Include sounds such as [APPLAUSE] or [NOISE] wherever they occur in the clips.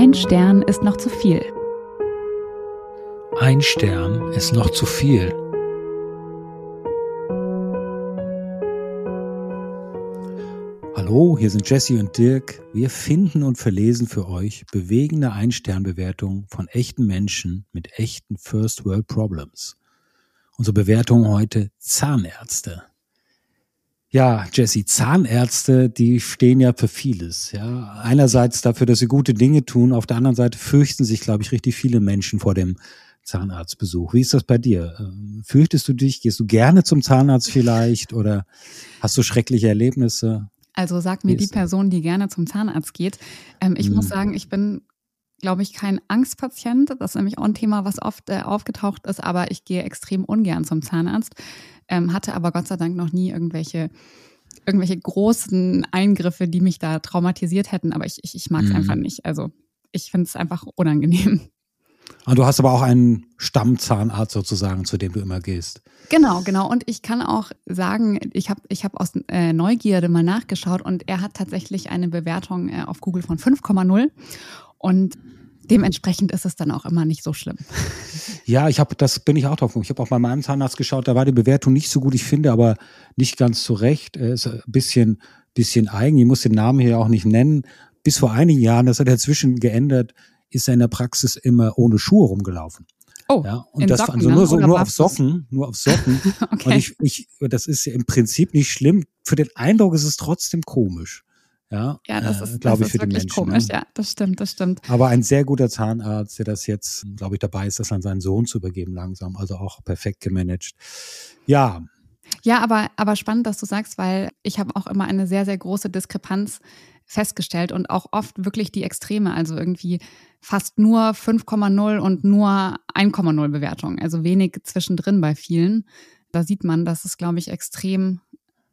Ein Stern ist noch zu viel. Ein Stern ist noch zu viel. Hallo, hier sind Jesse und Dirk. Wir finden und verlesen für euch bewegende Ein-Stern-Bewertungen von echten Menschen mit echten First World Problems. Unsere Bewertung heute Zahnärzte. Ja, Jesse, Zahnärzte, die stehen ja für vieles. Ja, einerseits dafür, dass sie gute Dinge tun, auf der anderen Seite fürchten sich, glaube ich, richtig viele Menschen vor dem Zahnarztbesuch. Wie ist das bei dir? Ähm, fürchtest du dich? Gehst du gerne zum Zahnarzt vielleicht oder hast du schreckliche Erlebnisse? Also sag mir die Person, die gerne zum Zahnarzt geht. Ähm, ich hm. muss sagen, ich bin, glaube ich, kein Angstpatient. Das ist nämlich auch ein Thema, was oft äh, aufgetaucht ist, aber ich gehe extrem ungern zum Zahnarzt ähm, hatte aber Gott sei Dank noch nie irgendwelche irgendwelche großen Eingriffe, die mich da traumatisiert hätten, aber ich, ich, ich mag es mhm. einfach nicht. Also ich finde es einfach unangenehm. Und du hast aber auch einen Stammzahnarzt sozusagen, zu dem du immer gehst. Genau, genau. Und ich kann auch sagen, ich habe ich hab aus äh, Neugierde mal nachgeschaut und er hat tatsächlich eine Bewertung äh, auf Google von 5,0. Und dementsprechend ist es dann auch immer nicht so schlimm. Ja, ich habe, das bin ich auch drauf. Ich habe auch bei meinem Zahnarzt geschaut, da war die Bewertung nicht so gut, ich finde, aber nicht ganz zurecht. Er ist ein bisschen, bisschen eigen. Ich muss den Namen hier auch nicht nennen. Bis vor einigen Jahren, das hat er inzwischen geändert, ist er in der Praxis immer ohne Schuhe rumgelaufen. Oh, ja, und das Socken, also nur, so, nur auf Socken, nur auf Socken. [LAUGHS] okay. Und ich, ich, das ist ja im Prinzip nicht schlimm. Für den Eindruck ist es trotzdem komisch. Ja, ja das äh, ist, glaube ich, für wirklich die Menschen, komisch. Ne? Ja, das stimmt, das stimmt. Aber ein sehr guter Zahnarzt, der das jetzt, glaube ich, dabei ist, das an seinen Sohn zu übergeben langsam. Also auch perfekt gemanagt. Ja. Ja, aber, aber spannend, dass du sagst, weil ich habe auch immer eine sehr, sehr große Diskrepanz festgestellt und auch oft wirklich die Extreme, also irgendwie fast nur 5,0 und nur 1,0 Bewertung, also wenig zwischendrin bei vielen. Da sieht man, dass es, glaube ich, extrem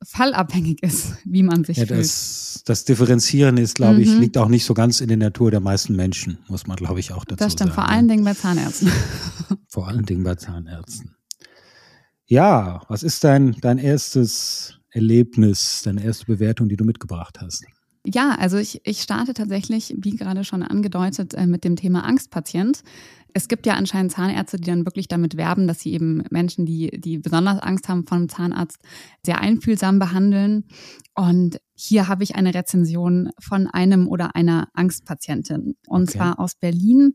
fallabhängig ist, [LAUGHS] wie man sich ja, fühlt. Das, das Differenzieren ist, glaube ich, mhm. liegt auch nicht so ganz in der Natur der meisten Menschen, muss man, glaube ich, auch dazu sagen. Das stimmt, sagen, vor allen Dingen bei Zahnärzten. [LAUGHS] [LAUGHS] Vor allen Dingen bei Zahnärzten. Ja, was ist dein, dein erstes Erlebnis, deine erste Bewertung, die du mitgebracht hast? Ja, also ich, ich starte tatsächlich, wie gerade schon angedeutet, äh, mit dem Thema Angstpatient. Es gibt ja anscheinend Zahnärzte, die dann wirklich damit werben, dass sie eben Menschen, die, die besonders Angst haben vor einem Zahnarzt, sehr einfühlsam behandeln. Und hier habe ich eine Rezension von einem oder einer Angstpatientin. Und okay. zwar aus Berlin,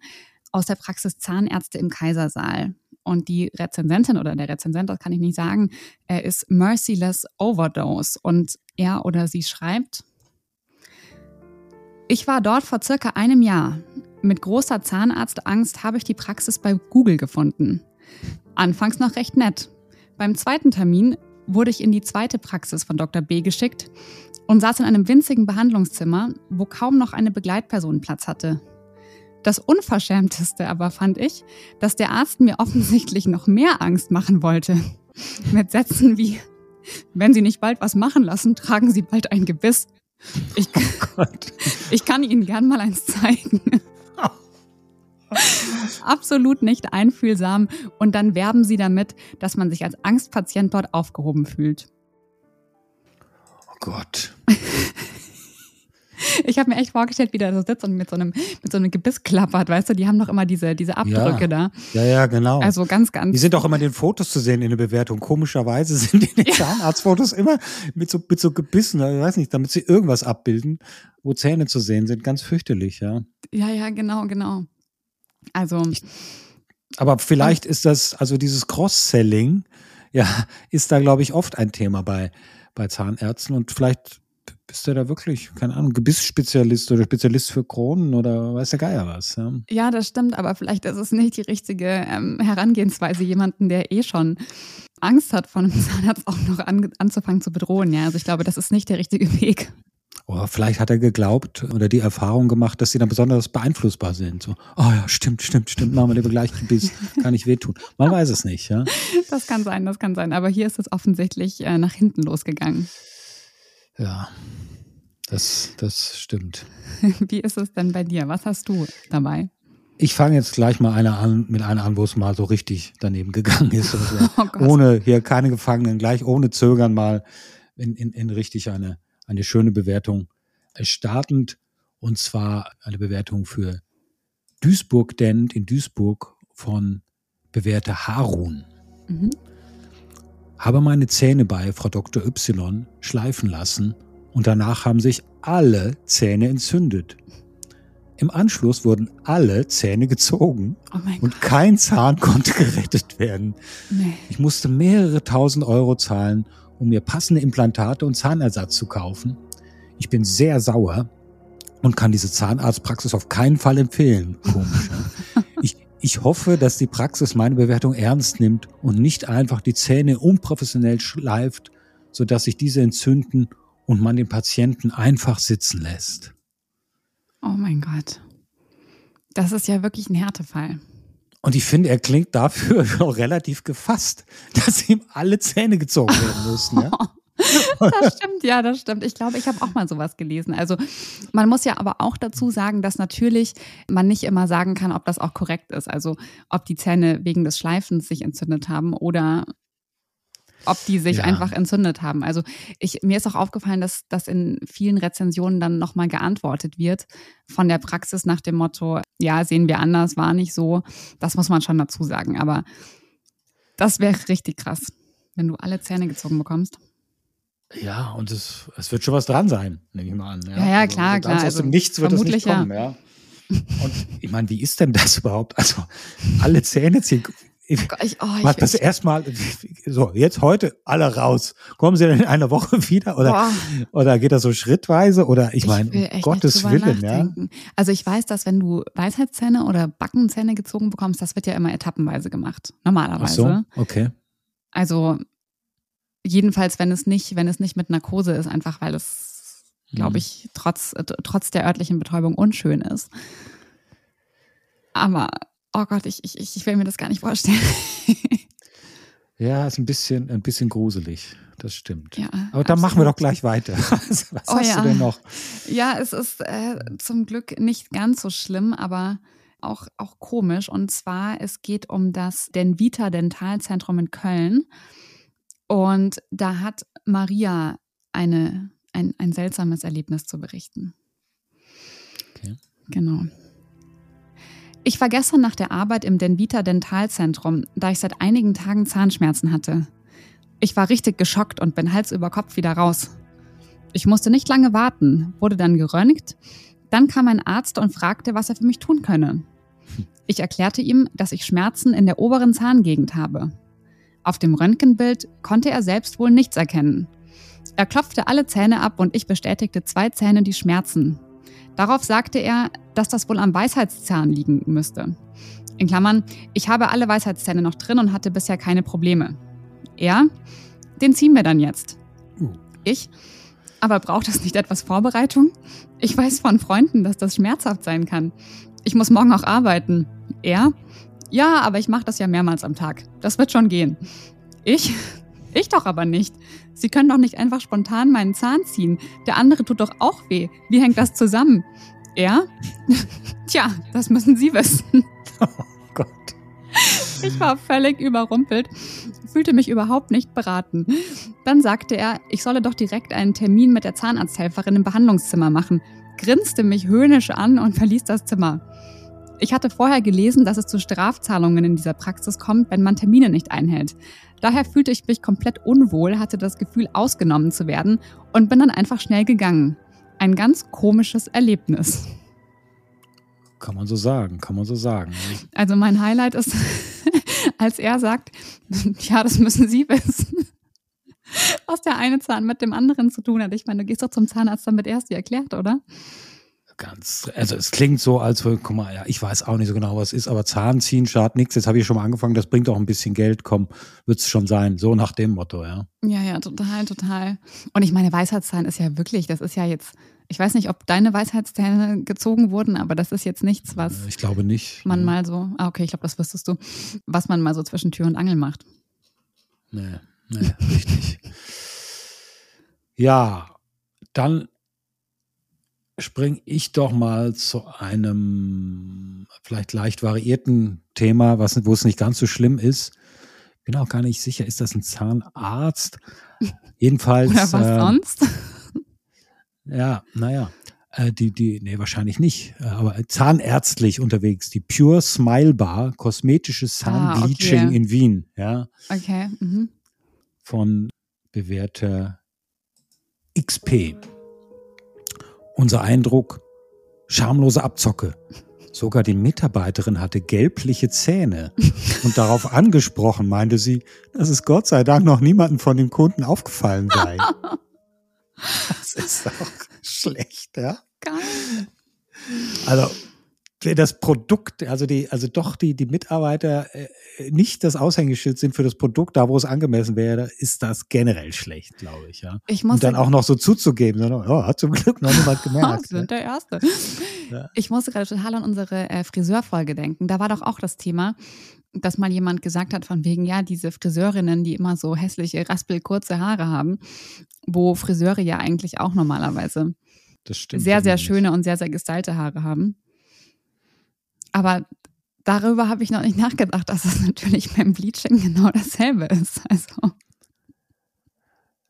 aus der Praxis Zahnärzte im Kaisersaal. Und die Rezensentin oder der Rezensent, das kann ich nicht sagen, er ist Merciless Overdose. Und er oder sie schreibt, ich war dort vor circa einem Jahr. Mit großer Zahnarztangst habe ich die Praxis bei Google gefunden. Anfangs noch recht nett. Beim zweiten Termin wurde ich in die zweite Praxis von Dr. B geschickt und saß in einem winzigen Behandlungszimmer, wo kaum noch eine Begleitperson Platz hatte. Das Unverschämteste aber fand ich, dass der Arzt mir offensichtlich noch mehr Angst machen wollte. Mit Sätzen wie, wenn Sie nicht bald was machen lassen, tragen Sie bald ein Gebiss. Ich, oh [LAUGHS] ich kann Ihnen gern mal eins zeigen. Absolut nicht einfühlsam. Und dann werben sie damit, dass man sich als Angstpatient dort aufgehoben fühlt. Oh Gott. [LAUGHS] Ich habe mir echt vorgestellt, wie der so sitzt und mit so einem, mit so einem Gebiss klappert, weißt du, die haben doch immer diese, diese Abdrücke ja. da. Ja, ja, genau. Also ganz, ganz. Die sind auch immer in den Fotos zu sehen in der Bewertung. Komischerweise [LAUGHS] sind die in den ja. Zahnarztfotos immer mit so, mit so Gebissen, ich weiß nicht, damit sie irgendwas abbilden, wo Zähne zu sehen sind. Ganz fürchterlich, ja. Ja, ja, genau, genau. Also. Aber vielleicht ist das, also dieses Cross-Selling, ja, ist da, glaube ich, oft ein Thema bei, bei Zahnärzten und vielleicht bist du da wirklich, keine Ahnung, Gebissspezialist oder Spezialist für Kronen oder weiß der Geier was? Ja, ja das stimmt, aber vielleicht ist es nicht die richtige ähm, Herangehensweise, jemanden, der eh schon Angst hat, von einem [LAUGHS] Zahnarzt auch noch an, anzufangen zu bedrohen. Ja, also ich glaube, das ist nicht der richtige Weg. Oder vielleicht hat er geglaubt oder die Erfahrung gemacht, dass sie dann besonders beeinflussbar sind. So, oh ja, stimmt, stimmt, stimmt, machen wir lieber gleich Gebiss, kann nicht wehtun. Man weiß es nicht, ja. [LAUGHS] Das kann sein, das kann sein. Aber hier ist es offensichtlich äh, nach hinten losgegangen. Ja, das, das stimmt. [LAUGHS] Wie ist es denn bei dir? Was hast du dabei? Ich fange jetzt gleich mal eine an, mit einer an, wo es mal so richtig daneben gegangen ist. So. [LAUGHS] oh ohne hier keine Gefangenen, gleich ohne Zögern mal in, in, in richtig eine, eine schöne Bewertung startend. Und zwar eine Bewertung für Duisburg Dent in Duisburg von bewährter Harun. Mhm. Habe meine Zähne bei Frau Dr. Y schleifen lassen und danach haben sich alle Zähne entzündet. Im Anschluss wurden alle Zähne gezogen oh und kein Zahn [LAUGHS] konnte gerettet werden. Nee. Ich musste mehrere tausend Euro zahlen, um mir passende Implantate und Zahnersatz zu kaufen. Ich bin sehr sauer und kann diese Zahnarztpraxis auf keinen Fall empfehlen. Komisch. [LAUGHS] ich, ich hoffe, dass die Praxis meine Bewertung ernst nimmt und nicht einfach die Zähne unprofessionell schleift, sodass sich diese entzünden und man den Patienten einfach sitzen lässt. Oh mein Gott. Das ist ja wirklich ein Härtefall. Und ich finde, er klingt dafür [LAUGHS] auch relativ gefasst, [LAUGHS] dass ihm alle Zähne gezogen werden mussten. Ja? [LAUGHS] das stimmt, ja, das stimmt. Ich glaube, ich habe auch mal sowas gelesen. Also man muss ja aber auch dazu sagen, dass natürlich man nicht immer sagen kann, ob das auch korrekt ist. Also ob die Zähne wegen des Schleifens sich entzündet haben oder ob die sich ja. einfach entzündet haben. Also ich, mir ist auch aufgefallen, dass, dass in vielen Rezensionen dann nochmal geantwortet wird von der Praxis nach dem Motto, ja, sehen wir anders, war nicht so. Das muss man schon dazu sagen. Aber das wäre richtig krass, wenn du alle Zähne gezogen bekommst. Ja, und es, es wird schon was dran sein, nehme ich mal an. Ja, ja, ja klar, also, klar. Aus also, dem Nichts wird es nicht kommen, ja. ja. Und ich meine, wie ist denn das überhaupt? Also alle Zähne ziehen. Ich, oh, ich, das erstmal, so, jetzt heute alle raus. Kommen Sie denn in einer Woche [LAUGHS] wieder? Oder, oder geht das so schrittweise? Oder ich meine, um Gottes Willen, nachdenken. ja. Also ich weiß, dass wenn du Weisheitszähne oder Backenzähne gezogen bekommst, das wird ja immer etappenweise gemacht. Normalerweise. Ach so, okay. Also jedenfalls, wenn es nicht, wenn es nicht mit Narkose ist, einfach weil es, glaube mhm. ich, trotz, trotz der örtlichen Betäubung unschön ist. Aber oh Gott, ich, ich, ich will mir das gar nicht vorstellen. [LAUGHS] ja, ist ein bisschen, ein bisschen gruselig. Das stimmt. Ja, Aber dann machen wir doch gleich weiter. [LAUGHS] Was oh, hast ja. du denn noch? Ja, es ist äh, zum Glück nicht ganz so schlimm, aber auch, auch komisch. Und zwar, es geht um das Denvita Dentalzentrum in Köln. Und da hat Maria eine, ein, ein seltsames Erlebnis zu berichten. Okay. Genau. Ich war gestern nach der Arbeit im Denvita Dentalzentrum, da ich seit einigen Tagen Zahnschmerzen hatte. Ich war richtig geschockt und bin Hals über Kopf wieder raus. Ich musste nicht lange warten, wurde dann geröntgt. Dann kam ein Arzt und fragte, was er für mich tun könne. Ich erklärte ihm, dass ich Schmerzen in der oberen Zahngegend habe. Auf dem Röntgenbild konnte er selbst wohl nichts erkennen. Er klopfte alle Zähne ab und ich bestätigte zwei Zähne die Schmerzen. Darauf sagte er, dass das wohl am Weisheitszahn liegen müsste. In Klammern, ich habe alle Weisheitszähne noch drin und hatte bisher keine Probleme. Er, den ziehen wir dann jetzt. Uh. Ich, aber braucht es nicht etwas Vorbereitung? Ich weiß von Freunden, dass das schmerzhaft sein kann. Ich muss morgen auch arbeiten. Er, ja, aber ich mache das ja mehrmals am Tag. Das wird schon gehen. Ich, ich doch aber nicht. Sie können doch nicht einfach spontan meinen Zahn ziehen. Der andere tut doch auch weh. Wie hängt das zusammen? Er? [LAUGHS] Tja, das müssen Sie wissen. [LAUGHS] Oh Gott. Ich war völlig überrumpelt, fühlte mich überhaupt nicht beraten. Dann sagte er, ich solle doch direkt einen Termin mit der Zahnarzthelferin im Behandlungszimmer machen, grinste mich höhnisch an und verließ das Zimmer. Ich hatte vorher gelesen, dass es zu Strafzahlungen in dieser Praxis kommt, wenn man Termine nicht einhält. Daher fühlte ich mich komplett unwohl, hatte das Gefühl, ausgenommen zu werden und bin dann einfach schnell gegangen. Ein ganz komisches Erlebnis. Kann man so sagen, kann man so sagen. Also mein Highlight ist, [LAUGHS] als er sagt, ja, das müssen Sie wissen, was der eine Zahn mit dem anderen zu tun hat. Ich meine, du gehst doch zum Zahnarzt, damit er es dir erklärt, oder? Ganz, also es klingt so, als würde, guck mal, ja, ich weiß auch nicht so genau, was es ist, aber Zahnziehen schadet nichts. Jetzt habe ich schon mal angefangen, das bringt auch ein bisschen Geld, komm, wird es schon sein. So nach dem Motto, ja. Ja, ja, total, total. Und ich meine, Weisheitszahn ist ja wirklich, das ist ja jetzt, ich weiß nicht, ob deine Weisheitszähne gezogen wurden, aber das ist jetzt nichts, was. Ich glaube nicht. Man nee. mal so, ah, okay, ich glaube, das wüsstest du, was man mal so zwischen Tür und Angel macht. Nee, nee, [LAUGHS] richtig. ja, dann springe ich doch mal zu einem vielleicht leicht variierten Thema, was, wo es nicht ganz so schlimm ist. Bin auch gar nicht sicher, ist das ein Zahnarzt? [LAUGHS] Jedenfalls. Oder was äh, sonst? [LAUGHS] Ja, naja. Äh, die, die, nee, wahrscheinlich nicht, äh, aber zahnärztlich unterwegs. Die Pure Smile Bar, kosmetisches Zahnbleaching Ah, okay. in Wien, ja, Okay. Mhm. von bewährter XP. Unser Eindruck, schamlose Abzocke. Sogar die Mitarbeiterin hatte gelbliche Zähne. Und darauf angesprochen meinte sie, dass es Gott sei Dank noch niemandem von den Kunden aufgefallen sei. [LAUGHS] Das ist doch schlecht, ja. Geil. Also das Produkt, also die, also doch die, die Mitarbeiter äh, nicht das Aushängeschild sind für das Produkt, da wo es angemessen wäre, ist das generell schlecht, glaube ich, ja. Ich muss Und dann auch noch so zuzugeben, sondern, oh, hat zum Glück noch niemand [LAUGHS] gemerkt. Sind der Erste. Ja. Ich musste gerade total an unsere äh, Friseurfolge denken. Da war doch auch das Thema, dass mal jemand gesagt hat, von wegen, ja, diese Friseurinnen, die immer so hässliche, raspelkurze Haare haben, wo Friseure ja eigentlich auch normalerweise Das sehr, sehr schöne und sehr, sehr gestylte Haare haben. Aber darüber habe ich noch nicht nachgedacht, dass es natürlich beim Bleaching genau dasselbe ist. Also.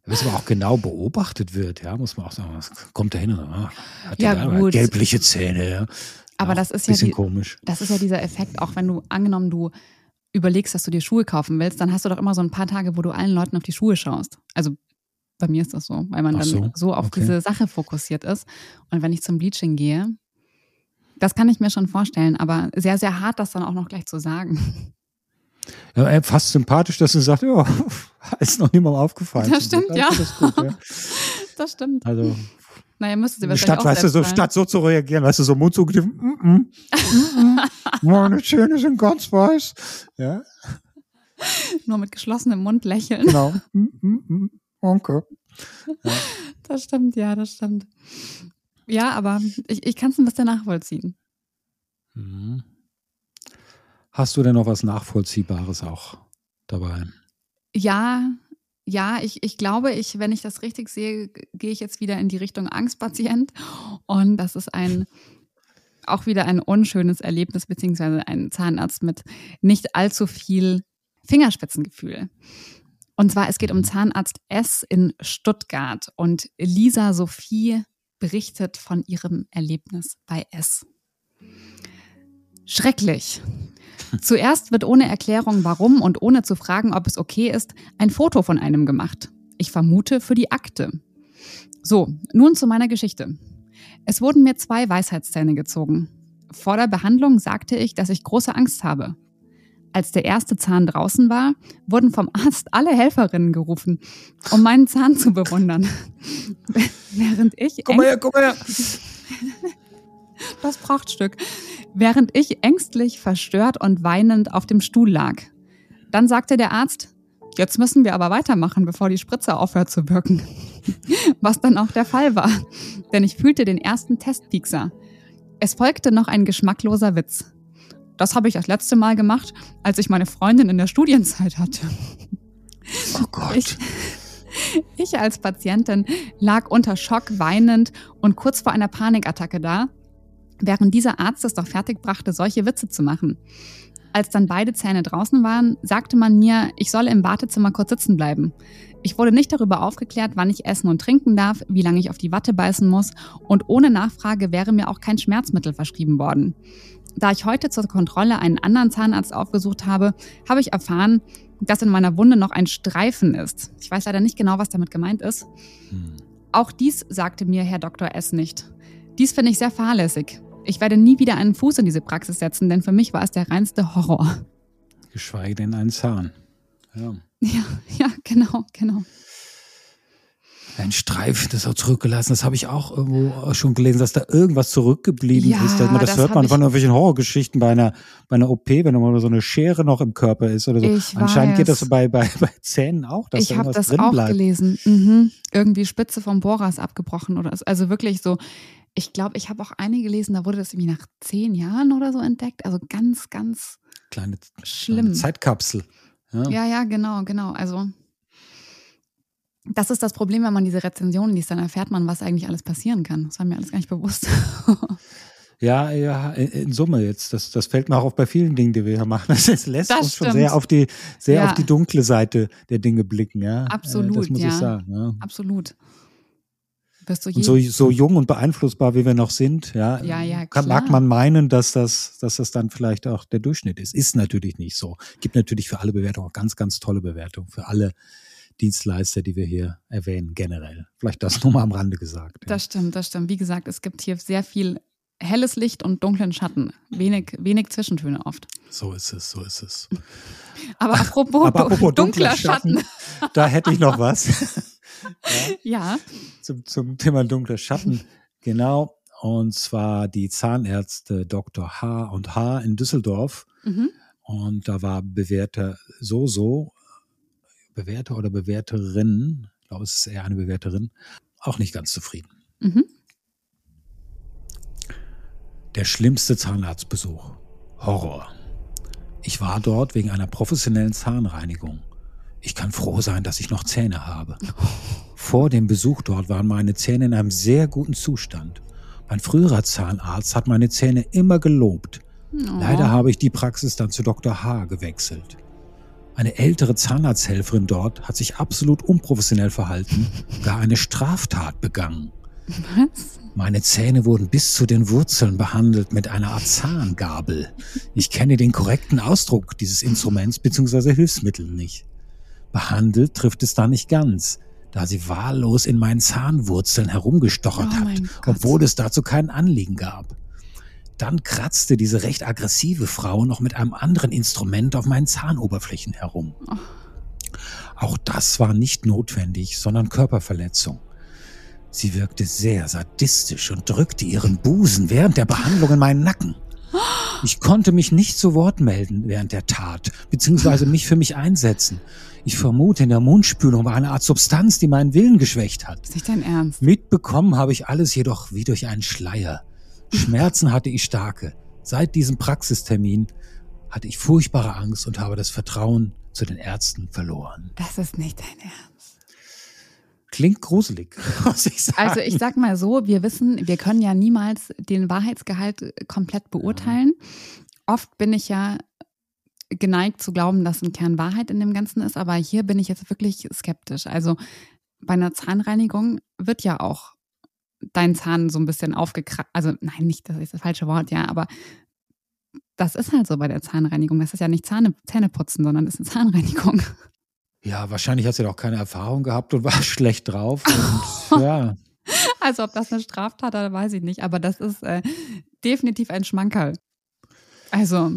Was aber auch genau beobachtet wird, ja, muss man auch sagen, was kommt da hin ah, hat Ja, gut. gelbliche Zähne, ja. aber Auch das ist ja bisschen die, komisch. Das ist ja dieser Effekt, auch wenn du angenommen, du überlegst, dass du dir Schuhe kaufen willst, dann hast du doch immer so ein paar Tage, wo du allen Leuten auf die Schuhe schaust. Also bei mir ist das so, weil man Ach dann so, so, auf okay. diese Sache fokussiert ist. Und wenn ich zum Bleaching gehe, das kann ich mir schon vorstellen, aber sehr, sehr hart, das dann auch noch gleich zu sagen. Ja, fast sympathisch, dass du sagst, ja, [LAUGHS] ist noch niemandem aufgefallen. Das stimmt, ja. Das gut, ja. [LAUGHS] Das stimmt. Also Naja, müsste sie wahrscheinlich statt, auch weißt du, so, sein. statt so zu reagieren, weißt du, so Mund zugegriffen, mm, mm, mm, mm, [LAUGHS] meine Zähne sind ganz weiß. Ja, Nur mit geschlossenem Mund lächeln. genau. Mm, mm, mm, Danke. Das stimmt, ja, das stimmt. Ja, aber ich, ich kann es ein bisschen nachvollziehen. Mhm. Hast du denn noch was Nachvollziehbares auch dabei? Ja, ja, ich, ich glaube, ich, wenn ich das richtig sehe, gehe ich jetzt wieder in die Richtung Angstpatient. Und das ist ein auch wieder ein unschönes Erlebnis, beziehungsweise ein Zahnarzt mit nicht allzu viel Fingerspitzengefühl. Und zwar, es geht um Zahnarzt S in Stuttgart und Lisa Sophie berichtet von ihrem Erlebnis bei S. Schrecklich. Zuerst wird ohne Erklärung warum und ohne zu fragen, ob es okay ist, ein Foto von einem gemacht. Ich vermute für die Akte. So, nun zu meiner Geschichte. Es wurden mir zwei Weisheitszähne gezogen. Vor der Behandlung sagte ich, dass ich große Angst habe. Als der erste Zahn draußen war, wurden vom Arzt alle Helferinnen gerufen, um meinen Zahn zu bewundern. [LAUGHS] Während ich Komm mal her, komm mal her. das Prachtstück, während ich ängstlich, verstört und weinend auf dem Stuhl lag. Dann sagte der Arzt, jetzt müssen wir aber weitermachen, bevor die Spritze aufhört zu wirken. [LAUGHS] Was dann auch der Fall war, denn ich fühlte den ersten Testpiekser. Es folgte noch ein geschmackloser Witz. Das habe ich das letzte Mal gemacht, als ich meine Freundin in der Studienzeit hatte. Oh Gott. Ich, ich als Patientin lag unter Schock weinend und kurz vor einer Panikattacke da, während dieser Arzt es doch fertigbrachte, solche Witze zu machen. Als dann beide Zähne draußen waren, sagte man mir, ich solle im Wartezimmer kurz sitzen bleiben. Ich wurde nicht darüber aufgeklärt, wann ich essen und trinken darf, wie lange ich auf die Watte beißen muss und ohne Nachfrage wäre mir auch kein Schmerzmittel verschrieben worden. Da ich heute zur Kontrolle einen anderen Zahnarzt aufgesucht habe, habe ich erfahren, dass in meiner Wunde noch ein Streifen ist. Ich weiß leider nicht genau, was damit gemeint ist. Hm. Auch dies sagte mir Herr Dr. S. nicht. Dies finde ich sehr fahrlässig. Ich werde nie wieder einen Fuß in diese Praxis setzen, denn für mich war es der reinste Horror. Geschweige denn ein Zahn. Ja. Ja, ja, genau, genau. Ein Streifen, das auch zurückgelassen. Das habe ich auch irgendwo schon gelesen, dass da irgendwas zurückgeblieben Ja, ist. Man, das, das hört man von irgendwelchen Horrorgeschichten bei einer, bei einer OP, wenn mal so eine Schere noch im Körper ist oder so. Ich Anscheinend geht weiß. das bei, bei, bei Zähnen auch, dass ich da habe irgendwas das drin auch bleibt. gelesen. Mhm. Irgendwie Spitze vom Bohrers abgebrochen oder so. Also wirklich so. Ich glaube, ich habe auch eine gelesen, da wurde das irgendwie nach zehn Jahren oder so entdeckt. Also ganz, ganz Kleine, schlimm. kleine Zeitkapsel. Ja. Ja, ja, genau, genau. Also das ist das Problem, wenn man diese Rezensionen liest, dann erfährt man, was eigentlich alles passieren kann. Das war mir alles gar nicht bewusst. [LAUGHS] Ja, ja, in, Summe jetzt. Das, das fällt mir auch auf bei vielen Dingen, die wir hier machen. [LAUGHS] Das, lässt Das uns schon stimmt. sehr auf die, sehr Ja. auf die dunkle Seite der Dinge blicken, ja. Äh, Absolut, Das muss ja. ich sagen. Ja. Absolut. Wirst du Und so, so jung und beeinflussbar, wie wir noch sind, ja, Ja, ja, kann, mag man meinen, dass das, dass das dann vielleicht auch der Durchschnitt ist. Ist natürlich nicht so. Gibt natürlich für alle Bewertungen auch ganz, ganz tolle Bewertungen. Für alle Dienstleister, die wir hier erwähnen, generell. Vielleicht das [LAUGHS] nur mal am Rande gesagt. Ja. Das stimmt, das stimmt. Wie gesagt, es gibt hier sehr viel helles Licht und dunklen Schatten. Wenig, wenig Zwischentöne oft. So ist es, so ist es. [LAUGHS] Aber apropos, Aber apropos du- dunkler Schatten. da hätte ich noch was. [LAUGHS] Ja, zum, zum Thema dunkler Schatten. [LAUGHS] Genau. Und zwar die Zahnärzte Dr. H. und H. in Düsseldorf. mhm. Und da war Bewerter so, so, Bewerter oder Bewerterin, ich glaube, es ist eher eine Bewerterin, auch nicht ganz zufrieden. Mhm. Der schlimmste Zahnarztbesuch. Horror. Ich war dort wegen einer professionellen Zahnreinigung. Ich kann froh sein, dass ich noch Zähne habe. Vor dem Besuch dort waren meine Zähne in einem sehr guten Zustand. Mein früherer Zahnarzt hat meine Zähne immer gelobt. Leider habe ich die Praxis dann zu Dr. H. gewechselt. Eine ältere Zahnarzthelferin dort hat sich absolut unprofessionell verhalten, gar eine Straftat begangen. Was? Meine Zähne wurden bis zu den Wurzeln behandelt mit einer Art Zahngabel. Ich kenne den korrekten Ausdruck dieses Instruments bzw. Hilfsmittel nicht. Behandelt trifft es da nicht ganz, da sie wahllos in meinen Zahnwurzeln herumgestochert Oh hat, obwohl es dazu kein Anliegen gab. Dann kratzte diese recht aggressive Frau noch mit einem anderen Instrument auf meinen Zahnoberflächen herum. Oh. Auch das war nicht notwendig, sondern Körperverletzung. Sie wirkte sehr sadistisch und drückte ihren Busen während der Behandlung in meinen Nacken. Ich konnte mich nicht zu Wort melden während der Tat, beziehungsweise mich für mich einsetzen. Ich vermute, in der Mundspülung war eine Art Substanz, die meinen Willen geschwächt hat. Ist nicht dein Ernst? Mitbekommen habe ich alles jedoch wie durch einen Schleier. [LAUGHS] Schmerzen hatte ich starke. Seit diesem Praxistermin hatte ich furchtbare Angst und habe das Vertrauen zu den Ärzten verloren. Das ist nicht dein Ernst. Klingt gruselig, [LAUGHS] muss ich sagen. Also ich sag mal so, wir wissen, wir können ja niemals den Wahrheitsgehalt komplett beurteilen. Oft bin ich ja geneigt zu glauben, dass ein Kern Wahrheit in dem Ganzen ist, aber hier bin ich jetzt wirklich skeptisch. Also bei einer Zahnreinigung wird ja auch dein Zahn so ein bisschen aufgekratzt. Also nein, nicht, das ist das falsche Wort, ja, aber das ist halt so bei der Zahnreinigung. Das ist ja nicht Zähne, Zähneputzen, sondern ist eine Zahnreinigung. Ja, wahrscheinlich hat sie doch keine Erfahrung gehabt und [LAUGHS] war schlecht drauf. Und, [LAUGHS] ja, Also ob das eine Straftat oder weiß ich nicht, aber das ist äh, definitiv ein Schmankerl. Also,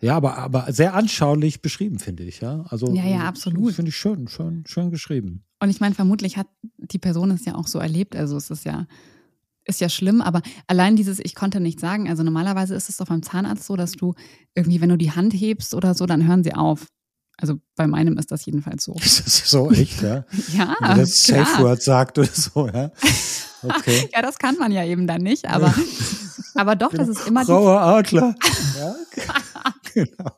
ja, aber, aber sehr anschaulich beschrieben, finde ich. Ja, also Ja, ja, äh, absolut. Finde ich schön, schön, schön geschrieben. und ich meine, vermutlich hat die Person es ja auch so erlebt. Also es ist ja, ist ja schlimm, aber allein dieses, ich konnte nicht sagen, also normalerweise ist es doch beim Zahnarzt so, dass du irgendwie, wenn du die Hand hebst oder so, dann hören sie auf. Also bei meinem ist das jedenfalls so. [LAUGHS] Ist das so echt, ja? [LAUGHS] Ja, Wenn das. Safe Word sagt oder so, ja. Okay. [LAUGHS] Ja, das kann man ja eben dann nicht, aber, [LAUGHS] aber doch, das ist immer die Grauer Adler. Ja, [LAUGHS] genau.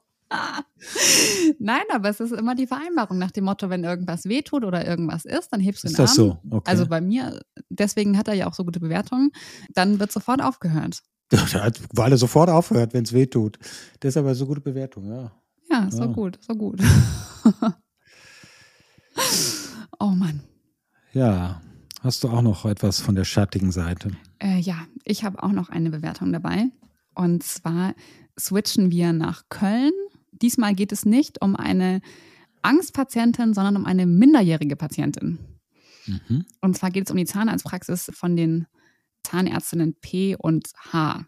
Nein, aber es ist immer die Vereinbarung nach dem Motto, wenn irgendwas wehtut oder irgendwas ist, dann hebst du Ist den das Arm. so? Okay. Also bei mir, deswegen hat er ja auch so gute Bewertungen, dann wird sofort aufgehört. weil er sofort aufhört, wenn es weh tut. Das ist aber so gute Bewertung, ja. Ja, so Ja. gut, so gut. oh Mann. Ja. Hast du auch noch etwas von der schattigen Seite? Äh, ja, ich habe auch noch eine Bewertung dabei. Und zwar switchen wir nach Köln. Diesmal geht es nicht um eine Angstpatientin, sondern um eine minderjährige Patientin. Mhm. Und zwar geht es um die Zahnarztpraxis von den Zahnärztinnen P und H.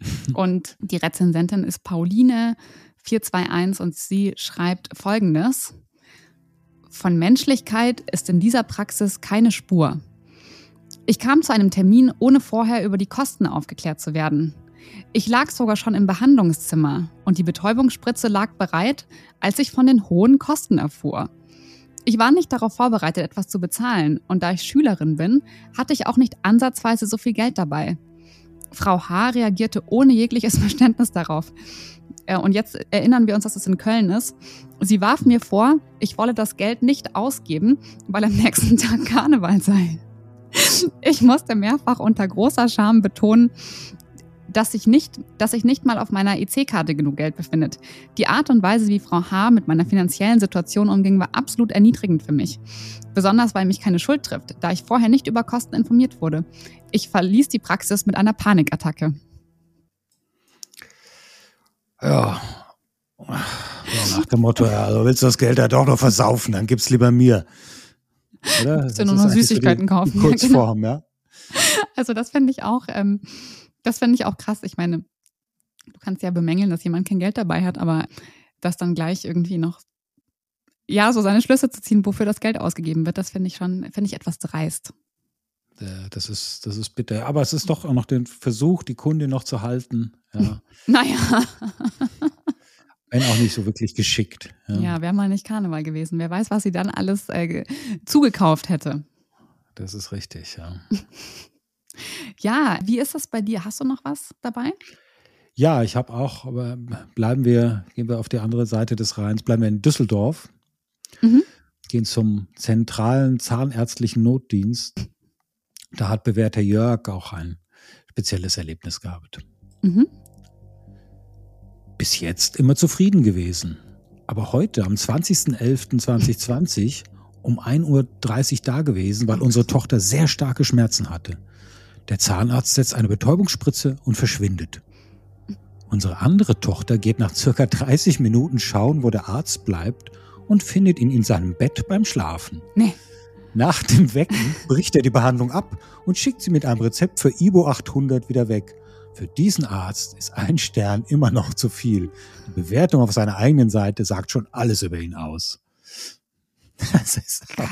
[LAUGHS] Und die Rezensentin ist Pauline 421 und sie schreibt folgendes. Von Menschlichkeit ist in dieser Praxis keine Spur. Ich kam zu einem Termin, ohne vorher über die Kosten aufgeklärt zu werden. Ich lag sogar schon im Behandlungszimmer und die Betäubungsspritze lag bereit, als ich von den hohen Kosten erfuhr. Ich war nicht darauf vorbereitet, etwas zu bezahlen und da ich Schülerin bin, hatte ich auch nicht ansatzweise so viel Geld dabei. Frau H. reagierte ohne jegliches [LAUGHS] Verständnis darauf. Äh, Und jetzt erinnern wir uns, dass es in Köln ist. Sie warf mir vor, ich wolle das Geld nicht ausgeben, weil am [LAUGHS] nächsten Tag Karneval sei. Ich musste mehrfach unter großer Scham betonen, dass sich nicht, dass sich nicht mal auf meiner EC-Karte genug Geld befindet. Die Art und Weise, wie Frau H. mit meiner finanziellen Situation umging, war absolut erniedrigend für mich. Besonders, weil mich keine Schuld trifft, da ich vorher nicht über Kosten informiert wurde. Ich verließ die Praxis mit einer Panikattacke. Ja. nach dem Motto, ja, also willst du das Geld ja doch noch versaufen, dann gib's lieber mir. Oder? Willst du nur noch Süßigkeiten so kaufen? Kurzform, ja, genau. ja. Also das fände ich auch, ähm, das fände ich auch krass. Ich meine, du kannst ja bemängeln, dass jemand kein Geld dabei hat, aber das dann gleich irgendwie noch, ja, so seine Schlüsse zu ziehen, wofür das Geld ausgegeben wird, das finde ich schon, finde ich etwas dreist. Das ist, das ist bitter. Aber es ist doch auch noch der Versuch, die Kundin noch zu halten. Ja. [LAUGHS] naja. [LAUGHS] Wenn auch nicht so wirklich geschickt. Ja, ja wäre mal nicht Karneval gewesen. Wer weiß, was sie dann alles äh, zugekauft hätte. Das ist richtig, ja. [LAUGHS] ja, wie ist das bei dir? Hast du noch was dabei? Ja, ich habe auch, aber bleiben wir, gehen wir auf die andere Seite des Rheins, bleiben wir in Düsseldorf, mhm. gehen zum zentralen zahnärztlichen Notdienst. Da hat bewährter Jörg auch ein spezielles Erlebnis gehabt. Mhm bis jetzt immer zufrieden gewesen. Aber heute, am 20.11.2020, um 1.30 Uhr da gewesen, weil unsere Tochter sehr starke Schmerzen hatte. Der Zahnarzt setzt eine Betäubungsspritze und verschwindet. Unsere andere Tochter geht nach circa 30 Minuten schauen, wo der Arzt bleibt und findet ihn in seinem Bett beim Schlafen. Nee. Nach dem Wecken bricht er die Behandlung ab und schickt sie mit einem Rezept für Ibo 800 wieder weg. Für diesen Arzt ist ein Stern immer noch zu viel. Die Bewertung auf seiner eigenen Seite sagt schon alles über ihn aus. [LAUGHS] Das ist Geil.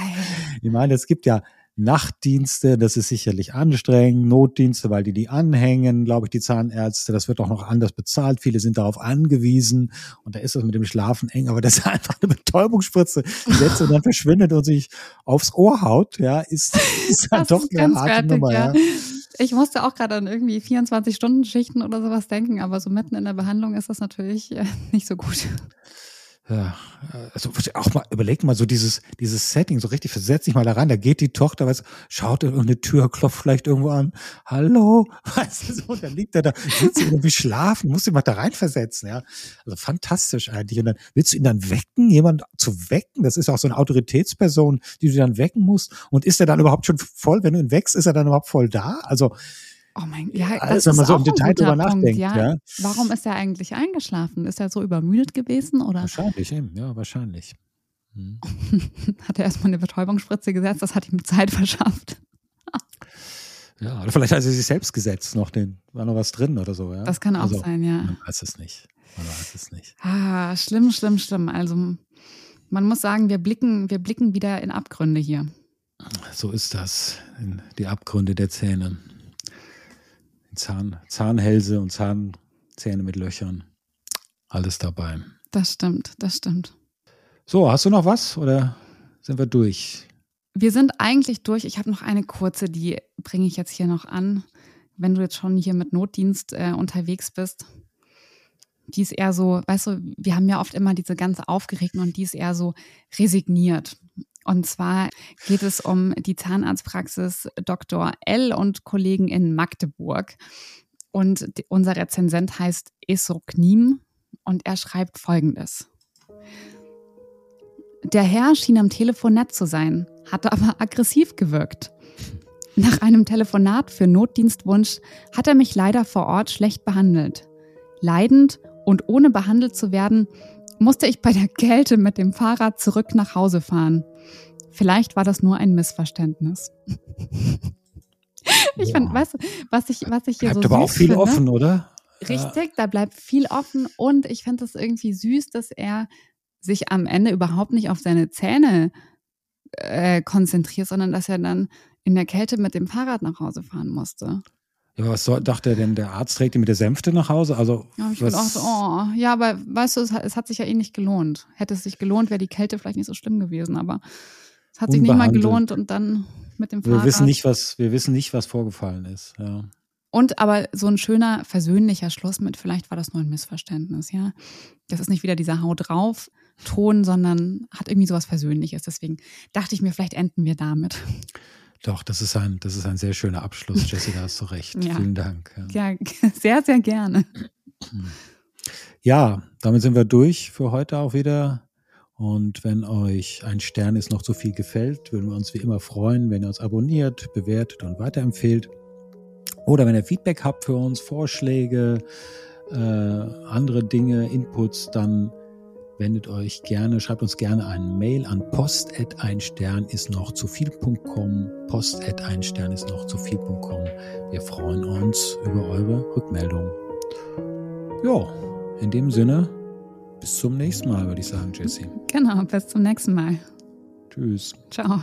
Ich meine, es gibt ja Nachtdienste, das ist sicherlich anstrengend, Notdienste, weil die die anhängen, glaube ich, die Zahnärzte, das wird auch noch anders bezahlt, viele sind darauf angewiesen und da ist das mit dem Schlafen eng, aber das ist [LAUGHS] einfach eine Betäubungsspritze setzt und dann verschwindet und sich aufs Ohr haut, ja, ist, ist dann doch eine harte Nummer, ja. ja. Ich musste auch gerade an irgendwie 24-Stunden-Schichten oder sowas denken, aber so mitten in der Behandlung ist das natürlich äh, nicht so gut. Ja, also auch mal, überleg mal so dieses, dieses Setting, so richtig versetz dich mal da rein, da geht die Tochter, weißt, schaut in irgendeine Tür, klopft vielleicht irgendwo an, hallo, [LAUGHS] weißt du, so, dann liegt er da, du irgendwie schlafen, musst du mal da reinversetzen, ja. Also fantastisch eigentlich. Und dann willst du ihn dann wecken, jemand zu wecken, das ist auch so eine Autoritätsperson, die du dann wecken musst. Und ist er dann überhaupt schon voll, wenn du ihn weckst, ist er dann überhaupt voll da? Also, Oh mein Gott, ja, also, wenn man so im Detail drüber nachdenkt. Ja. ja. Warum ist er eigentlich eingeschlafen? Ist er so übermüdet gewesen? Oder? Wahrscheinlich, eben. ja, wahrscheinlich. Hm. [LAUGHS] hat er erstmal eine Betäubungsspritze gesetzt, das hat ihm Zeit [LAUGHS] verschafft. ja, oder vielleicht hat er sich selbst gesetzt, noch den, war noch was drin oder so. Ja? Das kann auch also, sein, ja. Man weiß es nicht. Man weiß es nicht. Ah, schlimm, schlimm, schlimm. Also man muss sagen, wir blicken, wir blicken wieder in Abgründe hier. So ist das, in die Abgründe der Zähne. Zahn, Zahnhälse und Zahnzähne mit Löchern. Alles dabei. Das stimmt, das stimmt. So, hast du noch was oder sind wir durch? Wir sind eigentlich durch. Ich habe noch eine kurze, die bringe ich jetzt hier noch an. Wenn du jetzt schon hier mit Notdienst äh, unterwegs bist, die ist eher so, weißt du, wir haben ja oft immer diese ganz aufgeregten und die ist eher so resigniert. Und zwar geht es um die Zahnarztpraxis Dr. L und Kollegen in Magdeburg. Und unser Rezensent heißt Esroknim und er schreibt folgendes. Der Herr schien am Telefon nett zu sein, hatte aber aggressiv gewirkt. Nach einem Telefonat für Notdienstwunsch hat er mich leider vor Ort schlecht behandelt. Leidend und ohne behandelt zu werden, musste ich bei der Kälte mit dem Fahrrad zurück nach Hause fahren. Vielleicht war das nur ein Missverständnis. [LAUGHS] ich finde, weißt du, was ich, was ich hier bleibt so aber auch viel finde, offen, oder? Richtig, da bleibt viel offen und ich finde es irgendwie süß, dass er sich am Ende überhaupt nicht auf seine Zähne äh, konzentriert, sondern dass er dann in der Kälte mit dem Fahrrad nach Hause fahren musste. Ja, was soll, dachte er denn, der Arzt trägt ihn mit der Sänfte nach Hause? Also, ja, ich gedacht, oh, ja, aber weißt du, es es hat sich ja eh nicht gelohnt. Hätte es sich gelohnt, wäre die Kälte vielleicht nicht so schlimm gewesen, aber es hat sich nicht mal gelohnt und dann mit dem Fahrrad. Wir wissen nicht, was, wir wissen nicht, was vorgefallen ist. Ja. Und aber so ein schöner, versöhnlicher Schluss mit, vielleicht war das nur ein Missverständnis, ja. Das ist nicht wieder dieser Hau drauf Ton, sondern hat irgendwie sowas Versöhnliches. Deswegen dachte ich mir, vielleicht enden wir damit. Doch, das ist ein, das ist ein sehr schöner Abschluss, Jessica, hast du recht. [LAUGHS] Ja. Vielen Dank. Ja, [LAUGHS] sehr, sehr gerne. Ja, damit sind wir durch für heute auch wieder. Und wenn euch ein Stern ist noch zu viel gefällt, würden wir uns wie immer freuen, wenn ihr uns abonniert, bewertet und weiterempfehlt. Oder wenn ihr Feedback habt für uns, Vorschläge, äh, andere Dinge, Inputs, dann wendet euch gerne, schreibt uns gerne eine Mail an post ein Stern ist noch zu viel.com, post ein Stern ist noch zu viel.com. Wir freuen uns über eure Rückmeldung. Ja, in dem Sinne, bis zum nächsten Mal, würde ich sagen, Jessie. Genau, bis zum nächsten Mal. Tschüss. Ciao.